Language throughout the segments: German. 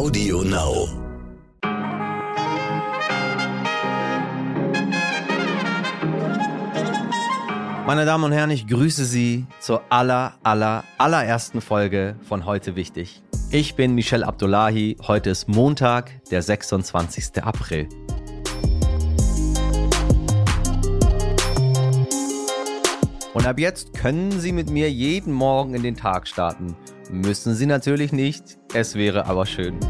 Audio Now. Meine Damen und Herren, ich grüße Sie zur aller, aller, allerersten Folge von Heute Wichtig. Ich bin Michel Abdullahi. Heute ist Montag, der 26. April. Und ab jetzt können Sie mit mir jeden Morgen in den Tag starten. Müssen Sie natürlich nicht, es wäre aber schön.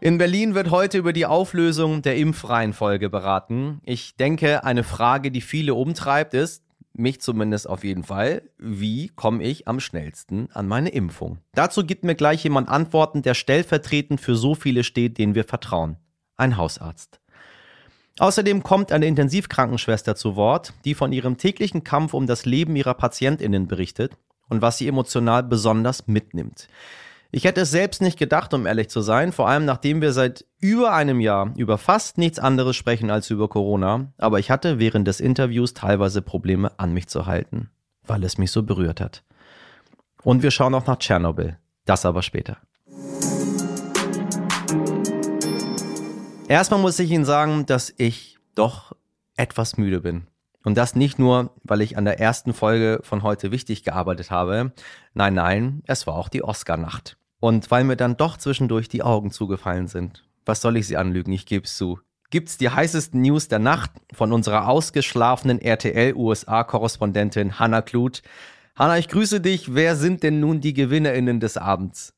In Berlin wird heute über die Auflösung der Impfreihenfolge beraten. Ich denke, eine Frage, die viele umtreibt, ist, mich zumindest auf jeden Fall, wie komme ich am schnellsten an meine Impfung? Dazu gibt mir gleich jemand Antworten, der stellvertretend für so viele steht, denen wir vertrauen. Ein Hausarzt. Außerdem kommt eine Intensivkrankenschwester zu Wort, die von ihrem täglichen Kampf um das Leben ihrer Patientinnen berichtet und was sie emotional besonders mitnimmt. Ich hätte es selbst nicht gedacht, um ehrlich zu sein, vor allem nachdem wir seit über einem Jahr über fast nichts anderes sprechen als über Corona, aber ich hatte während des Interviews teilweise Probleme an mich zu halten, weil es mich so berührt hat. Und wir schauen auch nach Tschernobyl, das aber später. Erstmal muss ich Ihnen sagen, dass ich doch etwas müde bin. Und das nicht nur, weil ich an der ersten Folge von heute wichtig gearbeitet habe. Nein, nein, es war auch die Oscar-Nacht. Und weil mir dann doch zwischendurch die Augen zugefallen sind. Was soll ich Sie anlügen? Ich gebe es zu. Gibt's die heißesten News der Nacht von unserer ausgeschlafenen RTL-USA-Korrespondentin Hannah Kluth. Hannah, ich grüße dich. Wer sind denn nun die GewinnerInnen des Abends?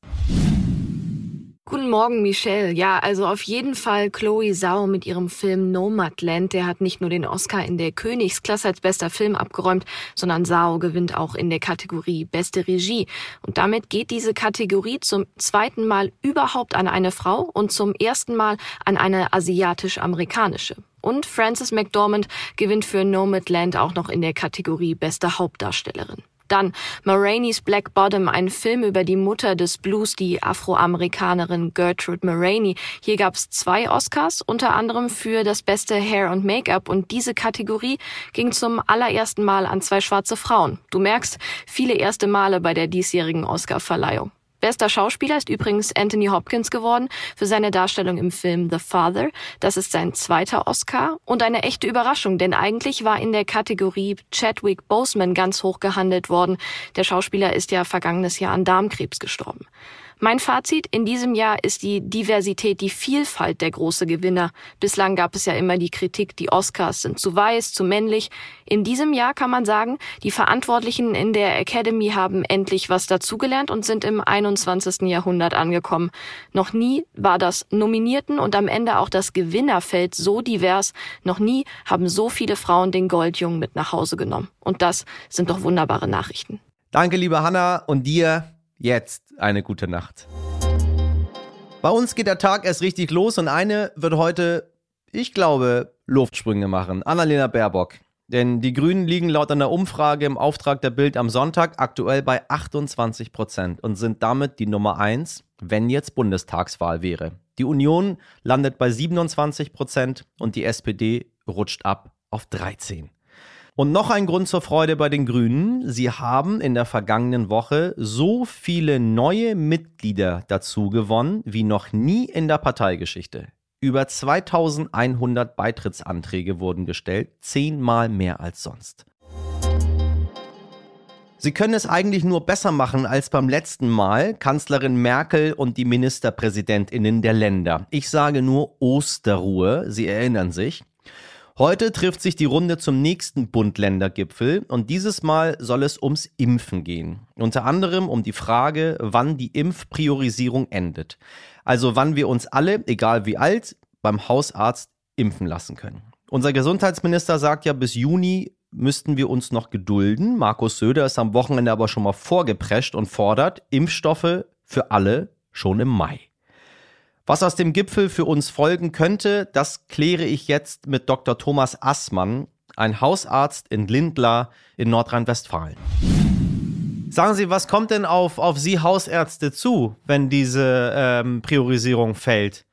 Guten Morgen, Michelle. Ja, also auf jeden Fall Chloe Zhao mit ihrem Film Nomadland. Der hat nicht nur den Oscar in der Königsklasse als bester Film abgeräumt, sondern Zhao gewinnt auch in der Kategorie Beste Regie. Und damit geht diese Kategorie zum zweiten Mal überhaupt an eine Frau und zum ersten Mal an eine asiatisch-amerikanische. Und Frances McDormand gewinnt für Nomadland auch noch in der Kategorie Beste Hauptdarstellerin. Dann Moranis Black Bottom, ein Film über die Mutter des Blues, die Afroamerikanerin Gertrude Moraney. Hier gab es zwei Oscars, unter anderem für das beste Hair und Make-up. Und diese Kategorie ging zum allerersten Mal an zwei schwarze Frauen. Du merkst, viele erste Male bei der diesjährigen Oscarverleihung. Bester Schauspieler ist übrigens Anthony Hopkins geworden für seine Darstellung im Film The Father. Das ist sein zweiter Oscar und eine echte Überraschung, denn eigentlich war in der Kategorie Chadwick Boseman ganz hoch gehandelt worden. Der Schauspieler ist ja vergangenes Jahr an Darmkrebs gestorben. Mein Fazit in diesem Jahr ist die Diversität, die Vielfalt der große Gewinner. Bislang gab es ja immer die Kritik, die Oscars sind zu weiß, zu männlich. In diesem Jahr kann man sagen, die Verantwortlichen in der Academy haben endlich was dazugelernt und sind im 21. Jahrhundert angekommen. Noch nie war das Nominierten und am Ende auch das Gewinnerfeld so divers. Noch nie haben so viele Frauen den Goldjungen mit nach Hause genommen. Und das sind doch wunderbare Nachrichten. Danke, liebe Hanna, und dir jetzt eine gute Nacht. Bei uns geht der Tag erst richtig los und eine wird heute, ich glaube, Luftsprünge machen. Annalena Baerbock. Denn die Grünen liegen laut einer Umfrage im Auftrag der Bild am Sonntag aktuell bei 28 Prozent und sind damit die Nummer eins, wenn jetzt Bundestagswahl wäre. Die Union landet bei 27 Prozent und die SPD rutscht ab auf 13. Und noch ein Grund zur Freude bei den Grünen. Sie haben in der vergangenen Woche so viele neue Mitglieder dazu gewonnen wie noch nie in der Parteigeschichte. Über 2100 Beitrittsanträge wurden gestellt, zehnmal mehr als sonst. Sie können es eigentlich nur besser machen als beim letzten Mal Kanzlerin Merkel und die Ministerpräsidentinnen der Länder. Ich sage nur Osterruhe, Sie erinnern sich. Heute trifft sich die Runde zum nächsten Bund-Länder-Gipfel und dieses Mal soll es ums Impfen gehen. Unter anderem um die Frage, wann die Impfpriorisierung endet. Also wann wir uns alle, egal wie alt, beim Hausarzt impfen lassen können. Unser Gesundheitsminister sagt ja, bis Juni müssten wir uns noch gedulden. Markus Söder ist am Wochenende aber schon mal vorgeprescht und fordert Impfstoffe für alle schon im Mai. Was aus dem Gipfel für uns folgen könnte, das kläre ich jetzt mit Dr. Thomas Assmann, ein Hausarzt in Lindlar in Nordrhein-Westfalen. Sagen Sie, was kommt denn auf, auf Sie Hausärzte zu, wenn diese ähm, Priorisierung fällt?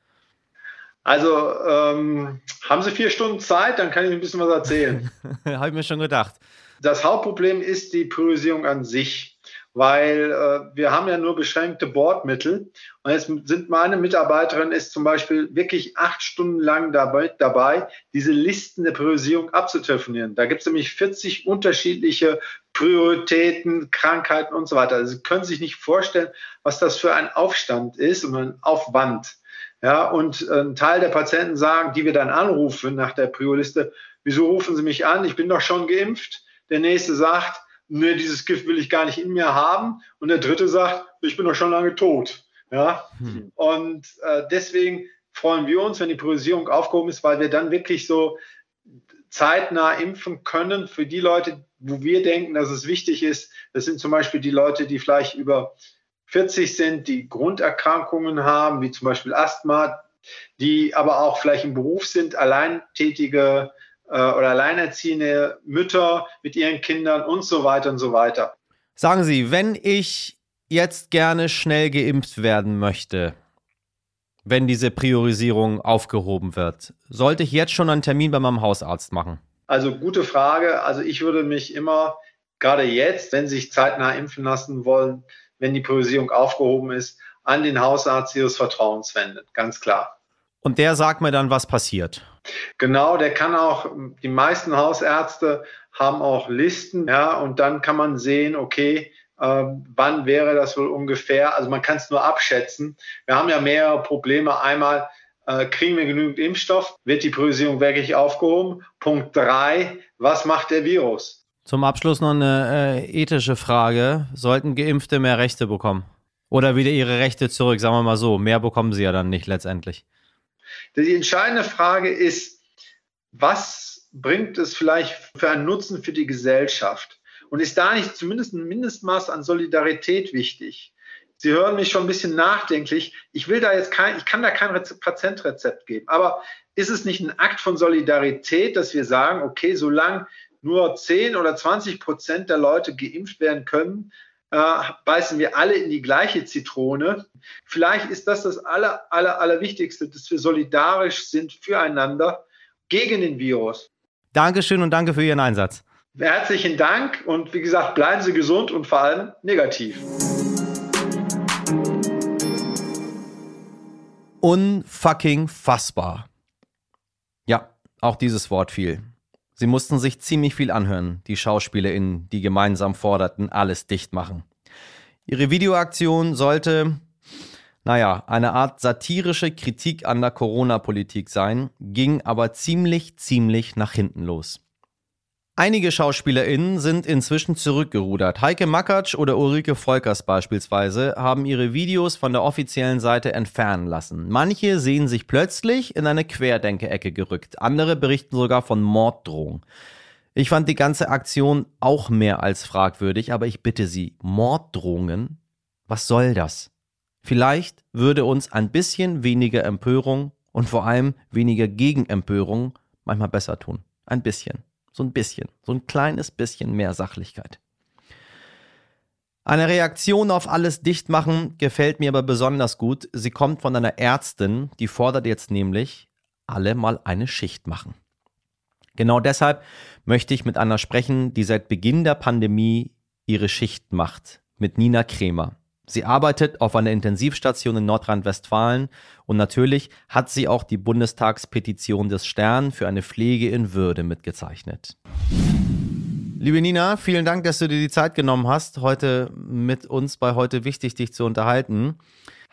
Also ähm, haben Sie vier Stunden Zeit, dann kann ich ein bisschen was erzählen. Habe ich mir schon gedacht. Das Hauptproblem ist die Priorisierung an sich. Weil äh, wir haben ja nur beschränkte Bordmittel. Und jetzt sind meine Mitarbeiterin ist zum Beispiel wirklich acht Stunden lang dabei, dabei diese Listen der Priorisierung abzutelefonieren. Da gibt es nämlich 40 unterschiedliche Prioritäten, Krankheiten und so weiter. Also Sie können sich nicht vorstellen, was das für ein Aufstand ist und ein Aufwand. Ja, und ein Teil der Patienten sagen, die wir dann anrufen nach der Priorliste, wieso rufen Sie mich an? Ich bin doch schon geimpft. Der nächste sagt, nee, dieses Gift will ich gar nicht in mir haben. Und der dritte sagt, ich bin doch schon lange tot. Ja? Hm. Und äh, deswegen freuen wir uns, wenn die Priorisierung aufgehoben ist, weil wir dann wirklich so zeitnah impfen können für die Leute, wo wir denken, dass es wichtig ist. Das sind zum Beispiel die Leute, die vielleicht über 40 sind, die Grunderkrankungen haben, wie zum Beispiel Asthma, die aber auch vielleicht im Beruf sind, alleintätige oder alleinerziehende Mütter mit ihren Kindern und so weiter und so weiter. Sagen Sie, wenn ich jetzt gerne schnell geimpft werden möchte, wenn diese Priorisierung aufgehoben wird, sollte ich jetzt schon einen Termin bei meinem Hausarzt machen? Also gute Frage. Also ich würde mich immer, gerade jetzt, wenn Sie sich zeitnah impfen lassen wollen, wenn die Priorisierung aufgehoben ist, an den Hausarzt Ihres Vertrauens wenden. Ganz klar. Und der sagt mir dann, was passiert. Genau, der kann auch, die meisten Hausärzte haben auch Listen, ja, und dann kann man sehen, okay, äh, wann wäre das wohl ungefähr? Also man kann es nur abschätzen. Wir haben ja mehrere Probleme. Einmal, äh, kriegen wir genügend Impfstoff? Wird die Priorisierung wirklich aufgehoben? Punkt drei, was macht der Virus? Zum Abschluss noch eine äh, ethische Frage. Sollten Geimpfte mehr Rechte bekommen? Oder wieder ihre Rechte zurück? Sagen wir mal so, mehr bekommen sie ja dann nicht letztendlich. Die entscheidende Frage ist, was bringt es vielleicht für einen Nutzen für die Gesellschaft? Und ist da nicht zumindest ein Mindestmaß an Solidarität wichtig? Sie hören mich schon ein bisschen nachdenklich. Ich will da jetzt kein, ich kann da kein Patientrezept geben. Aber ist es nicht ein Akt von Solidarität, dass wir sagen, okay, solange nur 10 oder 20 Prozent der Leute geimpft werden können, äh, beißen wir alle in die gleiche Zitrone. Vielleicht ist das das aller, aller, allerwichtigste, dass wir solidarisch sind füreinander gegen den Virus. Dankeschön und danke für Ihren Einsatz. Herzlichen Dank und wie gesagt, bleiben Sie gesund und vor allem negativ. Unfucking fassbar. Ja, auch dieses Wort fiel. Sie mussten sich ziemlich viel anhören, die SchauspielerInnen, die gemeinsam forderten, alles dicht machen. Ihre Videoaktion sollte, naja, eine Art satirische Kritik an der Corona-Politik sein, ging aber ziemlich, ziemlich nach hinten los. Einige SchauspielerInnen sind inzwischen zurückgerudert. Heike Makatsch oder Ulrike Volkers beispielsweise haben ihre Videos von der offiziellen Seite entfernen lassen. Manche sehen sich plötzlich in eine Querdenke-Ecke gerückt. Andere berichten sogar von Morddrohungen. Ich fand die ganze Aktion auch mehr als fragwürdig, aber ich bitte Sie, Morddrohungen? Was soll das? Vielleicht würde uns ein bisschen weniger Empörung und vor allem weniger Gegenempörung manchmal besser tun. Ein bisschen. So ein bisschen, so ein kleines bisschen mehr Sachlichkeit. Eine Reaktion auf alles Dichtmachen gefällt mir aber besonders gut. Sie kommt von einer Ärztin, die fordert jetzt nämlich, alle mal eine Schicht machen. Genau deshalb möchte ich mit einer sprechen, die seit Beginn der Pandemie ihre Schicht macht, mit Nina Kremer. Sie arbeitet auf einer Intensivstation in Nordrhein-Westfalen und natürlich hat sie auch die Bundestagspetition des Stern für eine Pflege in Würde mitgezeichnet. Liebe Nina, vielen Dank, dass du dir die Zeit genommen hast, heute mit uns bei heute wichtig, dich zu unterhalten.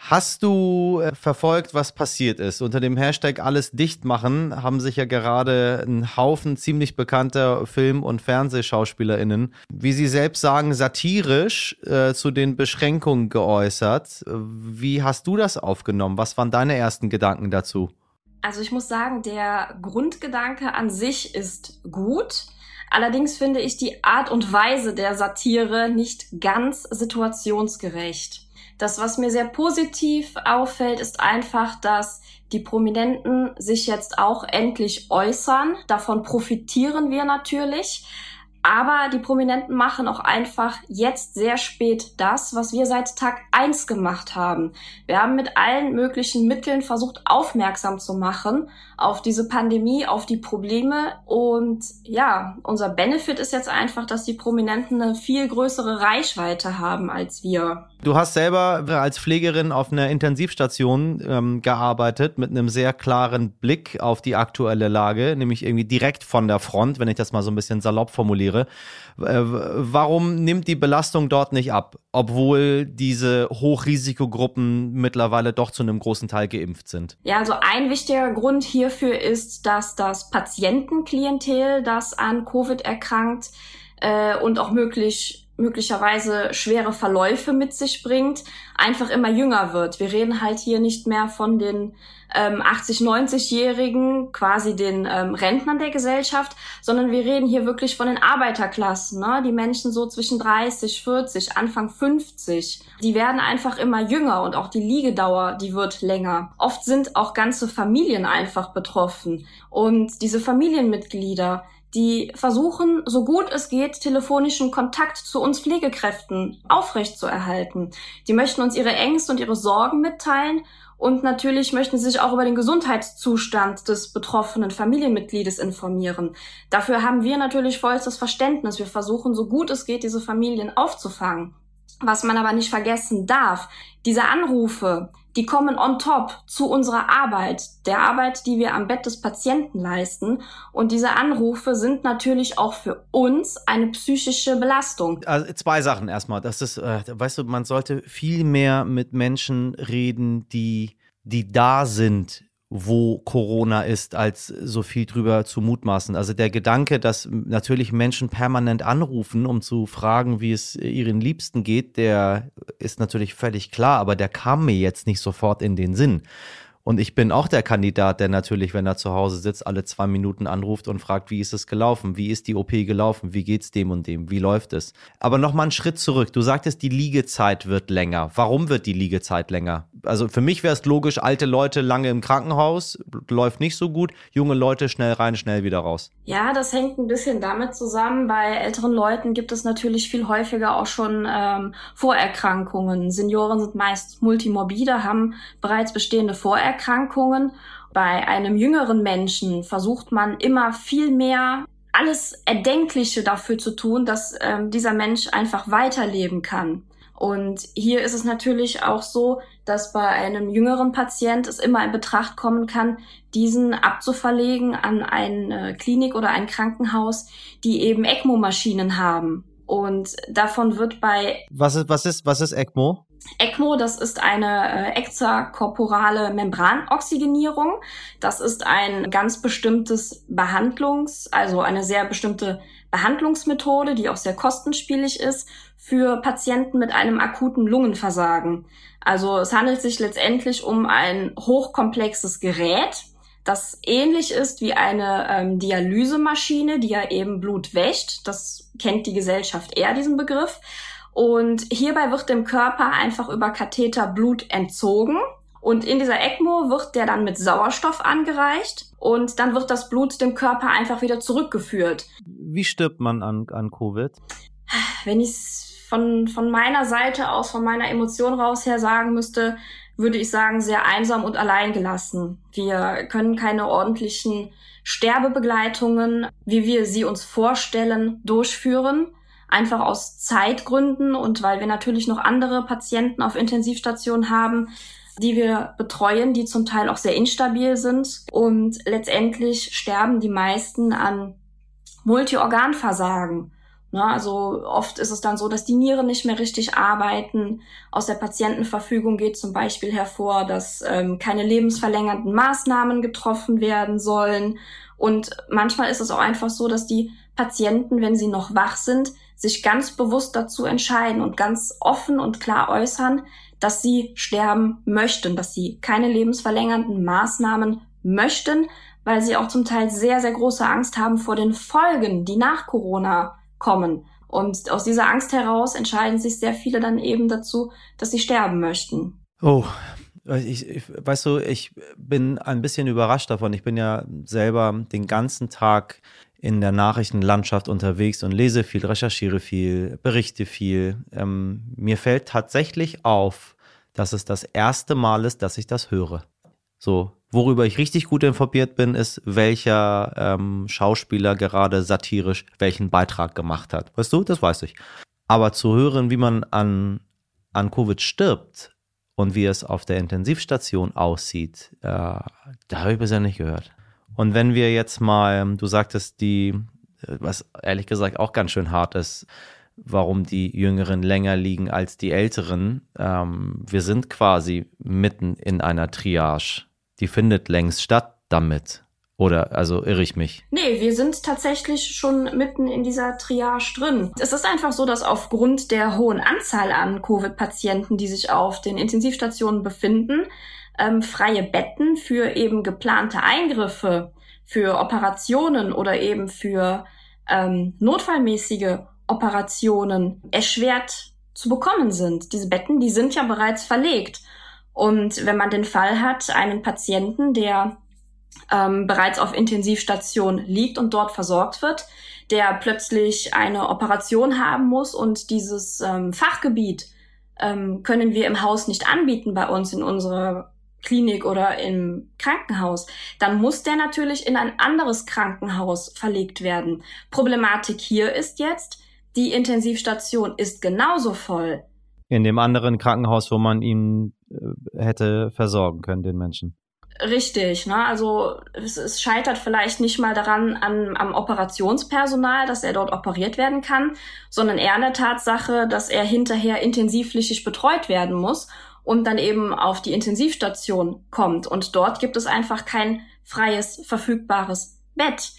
Hast du äh, verfolgt, was passiert ist? Unter dem Hashtag alles dicht machen haben sich ja gerade ein Haufen ziemlich bekannter Film- und FernsehschauspielerInnen, wie sie selbst sagen, satirisch äh, zu den Beschränkungen geäußert. Wie hast du das aufgenommen? Was waren deine ersten Gedanken dazu? Also ich muss sagen, der Grundgedanke an sich ist gut. Allerdings finde ich die Art und Weise der Satire nicht ganz situationsgerecht. Das, was mir sehr positiv auffällt, ist einfach, dass die Prominenten sich jetzt auch endlich äußern. Davon profitieren wir natürlich. Aber die Prominenten machen auch einfach jetzt sehr spät das, was wir seit Tag eins gemacht haben. Wir haben mit allen möglichen Mitteln versucht, aufmerksam zu machen auf diese Pandemie, auf die Probleme. Und ja, unser Benefit ist jetzt einfach, dass die Prominenten eine viel größere Reichweite haben als wir. Du hast selber als Pflegerin auf einer Intensivstation ähm, gearbeitet mit einem sehr klaren Blick auf die aktuelle Lage, nämlich irgendwie direkt von der Front, wenn ich das mal so ein bisschen salopp formuliere. Äh, warum nimmt die Belastung dort nicht ab, obwohl diese Hochrisikogruppen mittlerweile doch zu einem großen Teil geimpft sind? Ja, also ein wichtiger Grund hierfür ist, dass das Patientenklientel, das an Covid erkrankt äh, und auch möglich möglicherweise schwere Verläufe mit sich bringt, einfach immer jünger wird. Wir reden halt hier nicht mehr von den ähm, 80, 90-Jährigen, quasi den ähm, Rentnern der Gesellschaft, sondern wir reden hier wirklich von den Arbeiterklassen, ne? die Menschen so zwischen 30, 40, Anfang 50. Die werden einfach immer jünger und auch die Liegedauer, die wird länger. Oft sind auch ganze Familien einfach betroffen und diese Familienmitglieder, die versuchen, so gut es geht, telefonischen Kontakt zu uns Pflegekräften aufrechtzuerhalten. Die möchten uns ihre Ängste und ihre Sorgen mitteilen und natürlich möchten sie sich auch über den Gesundheitszustand des betroffenen Familienmitgliedes informieren. Dafür haben wir natürlich vollstes Verständnis. Wir versuchen, so gut es geht, diese Familien aufzufangen. Was man aber nicht vergessen darf, diese Anrufe, die kommen on top zu unserer Arbeit, der Arbeit, die wir am Bett des Patienten leisten. Und diese Anrufe sind natürlich auch für uns eine psychische Belastung. Also zwei Sachen erstmal. Das ist, äh, weißt du, man sollte viel mehr mit Menschen reden, die, die da sind wo Corona ist, als so viel drüber zu mutmaßen. Also der Gedanke, dass natürlich Menschen permanent anrufen, um zu fragen, wie es ihren Liebsten geht, der ist natürlich völlig klar, aber der kam mir jetzt nicht sofort in den Sinn. Und ich bin auch der Kandidat, der natürlich, wenn er zu Hause sitzt, alle zwei Minuten anruft und fragt, wie ist es gelaufen? Wie ist die OP gelaufen? Wie geht's dem und dem? Wie läuft es? Aber nochmal einen Schritt zurück. Du sagtest, die Liegezeit wird länger. Warum wird die Liegezeit länger? Also für mich wäre es logisch, alte Leute lange im Krankenhaus, läuft nicht so gut. Junge Leute schnell rein, schnell wieder raus. Ja, das hängt ein bisschen damit zusammen. Bei älteren Leuten gibt es natürlich viel häufiger auch schon ähm, Vorerkrankungen. Senioren sind meist multimorbide, haben bereits bestehende Vorerkrankungen. Erkrankungen. Bei einem jüngeren Menschen versucht man immer viel mehr alles Erdenkliche dafür zu tun, dass ähm, dieser Mensch einfach weiterleben kann. Und hier ist es natürlich auch so, dass bei einem jüngeren Patient es immer in Betracht kommen kann, diesen abzuverlegen an eine Klinik oder ein Krankenhaus, die eben ECMO-Maschinen haben. Und davon wird bei was ist was ist was ist ECMO? ECMO, das ist eine äh, extrakorporale Membranoxygenierung. Das ist ein ganz bestimmtes Behandlungs, also eine sehr bestimmte Behandlungsmethode, die auch sehr kostenspielig ist für Patienten mit einem akuten Lungenversagen. Also es handelt sich letztendlich um ein hochkomplexes Gerät, das ähnlich ist wie eine ähm, Dialysemaschine, die ja eben Blut wäscht. Das kennt die Gesellschaft eher, diesen Begriff. Und hierbei wird dem Körper einfach über Katheter Blut entzogen. Und in dieser ECMO wird der dann mit Sauerstoff angereicht und dann wird das Blut dem Körper einfach wieder zurückgeführt. Wie stirbt man an, an Covid? Wenn ich es von, von meiner Seite aus, von meiner Emotion raus her sagen müsste, würde ich sagen, sehr einsam und alleingelassen. Wir können keine ordentlichen Sterbebegleitungen, wie wir sie uns vorstellen, durchführen einfach aus Zeitgründen und weil wir natürlich noch andere Patienten auf Intensivstationen haben, die wir betreuen, die zum Teil auch sehr instabil sind. Und letztendlich sterben die meisten an Multiorganversagen. Ne, also oft ist es dann so, dass die Nieren nicht mehr richtig arbeiten. Aus der Patientenverfügung geht zum Beispiel hervor, dass ähm, keine lebensverlängernden Maßnahmen getroffen werden sollen. Und manchmal ist es auch einfach so, dass die Patienten, wenn sie noch wach sind, sich ganz bewusst dazu entscheiden und ganz offen und klar äußern, dass sie sterben möchten, dass sie keine lebensverlängernden Maßnahmen möchten, weil sie auch zum Teil sehr, sehr große Angst haben vor den Folgen, die nach Corona kommen. Und aus dieser Angst heraus entscheiden sich sehr viele dann eben dazu, dass sie sterben möchten. Oh, ich, ich, weißt du, ich bin ein bisschen überrascht davon. Ich bin ja selber den ganzen Tag in der Nachrichtenlandschaft unterwegs und lese viel, recherchiere viel, berichte viel. Ähm, mir fällt tatsächlich auf, dass es das erste Mal ist, dass ich das höre. So, worüber ich richtig gut informiert bin, ist, welcher ähm, Schauspieler gerade satirisch welchen Beitrag gemacht hat. Weißt du, das weiß ich. Aber zu hören, wie man an, an Covid stirbt und wie es auf der Intensivstation aussieht, äh, da habe ich bisher nicht gehört. Und wenn wir jetzt mal, du sagtest, die, äh, was ehrlich gesagt auch ganz schön hart ist, warum die Jüngeren länger liegen als die Älteren. Ähm, wir sind quasi mitten in einer Triage. Die findet längst statt damit. Oder also irre ich mich? Nee, wir sind tatsächlich schon mitten in dieser Triage drin. Es ist einfach so, dass aufgrund der hohen Anzahl an Covid-Patienten, die sich auf den Intensivstationen befinden, ähm, freie Betten für eben geplante Eingriffe, für Operationen oder eben für ähm, notfallmäßige Operationen erschwert zu bekommen sind. Diese Betten, die sind ja bereits verlegt. Und wenn man den Fall hat, einen Patienten, der ähm, bereits auf Intensivstation liegt und dort versorgt wird, der plötzlich eine Operation haben muss und dieses ähm, Fachgebiet ähm, können wir im Haus nicht anbieten bei uns in unserer Klinik oder im Krankenhaus, dann muss der natürlich in ein anderes Krankenhaus verlegt werden. Problematik hier ist jetzt, die Intensivstation ist genauso voll. In dem anderen Krankenhaus, wo man ihn äh, hätte versorgen können, den Menschen. Richtig, ne? Also es, es scheitert vielleicht nicht mal daran an, am Operationspersonal, dass er dort operiert werden kann, sondern eher an der Tatsache, dass er hinterher intensivpflichtig betreut werden muss und dann eben auf die Intensivstation kommt. Und dort gibt es einfach kein freies, verfügbares Bett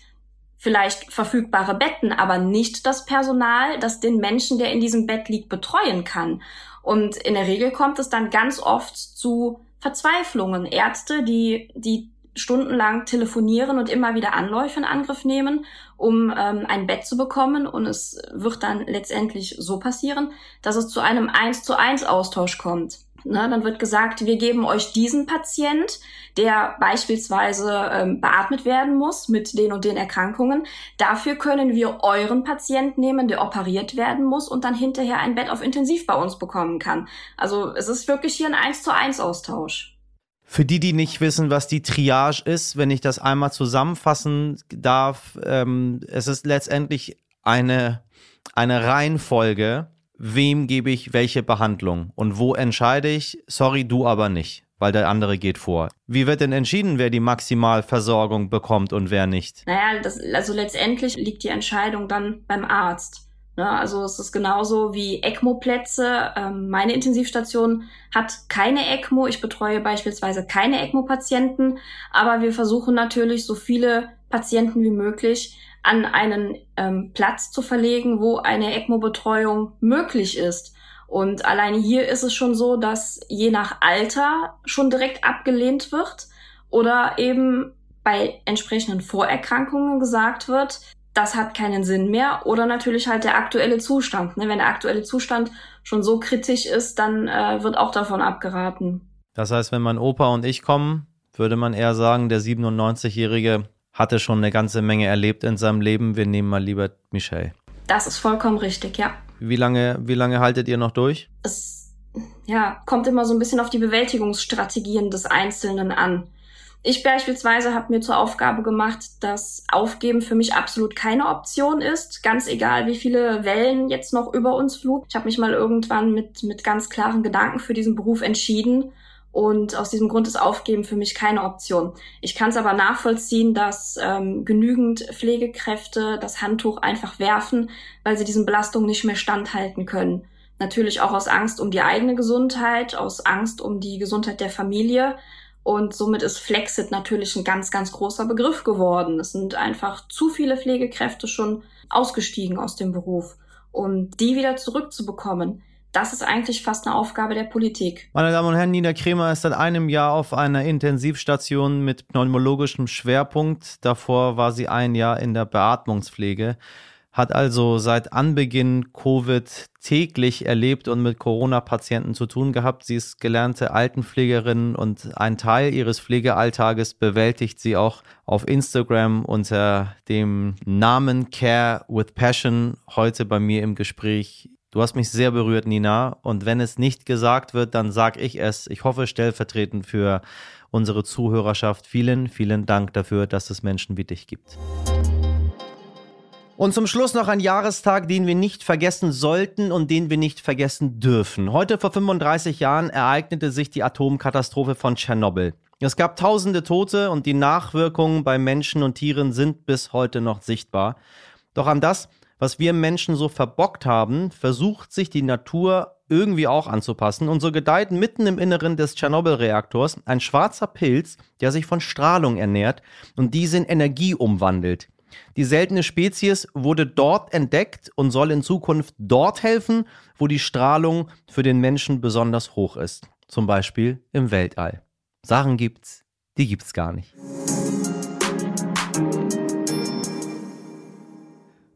vielleicht verfügbare Betten, aber nicht das Personal, das den Menschen, der in diesem Bett liegt, betreuen kann. Und in der Regel kommt es dann ganz oft zu Verzweiflungen. Ärzte, die, die stundenlang telefonieren und immer wieder Anläufe in Angriff nehmen, um ähm, ein Bett zu bekommen. Und es wird dann letztendlich so passieren, dass es zu einem Eins zu eins Austausch kommt. Ne, dann wird gesagt, wir geben euch diesen Patient, der beispielsweise ähm, beatmet werden muss mit den und den Erkrankungen. Dafür können wir euren Patient nehmen, der operiert werden muss und dann hinterher ein Bett auf Intensiv bei uns bekommen kann. Also es ist wirklich hier ein eins zu eins Austausch. Für die, die nicht wissen, was die Triage ist, wenn ich das einmal zusammenfassen darf, ähm, es ist letztendlich eine, eine Reihenfolge, wem gebe ich welche Behandlung und wo entscheide ich, sorry, du aber nicht, weil der andere geht vor. Wie wird denn entschieden, wer die Maximalversorgung bekommt und wer nicht? Naja, das, also letztendlich liegt die Entscheidung dann beim Arzt. Ne? Also es ist genauso wie ECMO-Plätze. Ähm, meine Intensivstation hat keine ECMO. Ich betreue beispielsweise keine ECMO-Patienten, aber wir versuchen natürlich so viele Patienten wie möglich an einen ähm, Platz zu verlegen, wo eine ECMO-Betreuung möglich ist. Und alleine hier ist es schon so, dass je nach Alter schon direkt abgelehnt wird oder eben bei entsprechenden Vorerkrankungen gesagt wird, das hat keinen Sinn mehr oder natürlich halt der aktuelle Zustand. Ne? Wenn der aktuelle Zustand schon so kritisch ist, dann äh, wird auch davon abgeraten. Das heißt, wenn mein Opa und ich kommen, würde man eher sagen, der 97-Jährige hatte schon eine ganze Menge erlebt in seinem Leben. Wir nehmen mal lieber Michelle. Das ist vollkommen richtig, ja. Wie lange, wie lange haltet ihr noch durch? Es ja, kommt immer so ein bisschen auf die Bewältigungsstrategien des Einzelnen an. Ich beispielsweise habe mir zur Aufgabe gemacht, dass Aufgeben für mich absolut keine Option ist, ganz egal, wie viele Wellen jetzt noch über uns fluten. Ich habe mich mal irgendwann mit, mit ganz klaren Gedanken für diesen Beruf entschieden und aus diesem Grund ist Aufgeben für mich keine Option. Ich kann es aber nachvollziehen, dass ähm, genügend Pflegekräfte das Handtuch einfach werfen, weil sie diesen Belastungen nicht mehr standhalten können. Natürlich auch aus Angst um die eigene Gesundheit, aus Angst um die Gesundheit der Familie. Und somit ist Flexit natürlich ein ganz, ganz großer Begriff geworden. Es sind einfach zu viele Pflegekräfte schon ausgestiegen aus dem Beruf. Und die wieder zurückzubekommen, das ist eigentlich fast eine Aufgabe der Politik. Meine Damen und Herren, Nina Kremer ist seit einem Jahr auf einer Intensivstation mit pneumologischem Schwerpunkt. Davor war sie ein Jahr in der Beatmungspflege. hat also seit Anbeginn Covid täglich erlebt und mit Corona-Patienten zu tun gehabt. Sie ist gelernte Altenpflegerin und ein Teil ihres Pflegealltages bewältigt sie auch auf Instagram unter dem Namen Care with Passion. Heute bei mir im Gespräch. Du hast mich sehr berührt, Nina. Und wenn es nicht gesagt wird, dann sag ich es. Ich hoffe stellvertretend für unsere Zuhörerschaft. Vielen, vielen Dank dafür, dass es Menschen wie dich gibt. Und zum Schluss noch ein Jahrestag, den wir nicht vergessen sollten und den wir nicht vergessen dürfen. Heute vor 35 Jahren ereignete sich die Atomkatastrophe von Tschernobyl. Es gab tausende Tote und die Nachwirkungen bei Menschen und Tieren sind bis heute noch sichtbar. Doch an das, was wir Menschen so verbockt haben, versucht sich die Natur irgendwie auch anzupassen. Und so gedeiht mitten im Inneren des Tschernobyl-Reaktors ein schwarzer Pilz, der sich von Strahlung ernährt und diese in Energie umwandelt. Die seltene Spezies wurde dort entdeckt und soll in Zukunft dort helfen, wo die Strahlung für den Menschen besonders hoch ist. Zum Beispiel im Weltall. Sachen gibt's, die gibt's gar nicht.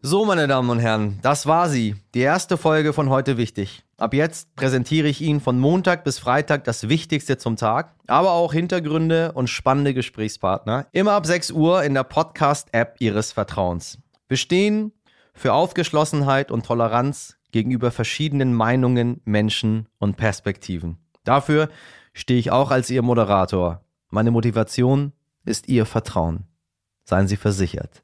So, meine Damen und Herren, das war sie. Die erste Folge von heute wichtig. Ab jetzt präsentiere ich Ihnen von Montag bis Freitag das Wichtigste zum Tag, aber auch Hintergründe und spannende Gesprächspartner. Immer ab 6 Uhr in der Podcast-App Ihres Vertrauens. Wir stehen für Aufgeschlossenheit und Toleranz gegenüber verschiedenen Meinungen, Menschen und Perspektiven. Dafür stehe ich auch als Ihr Moderator. Meine Motivation ist Ihr Vertrauen. Seien Sie versichert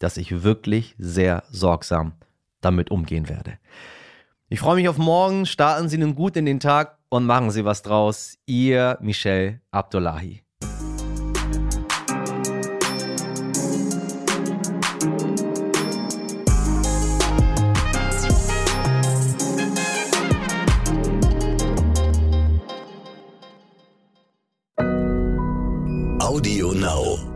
dass ich wirklich sehr sorgsam damit umgehen werde. Ich freue mich auf morgen. Starten Sie nun gut in den Tag und machen Sie was draus. Ihr Michel Abdullahi. Audio Now.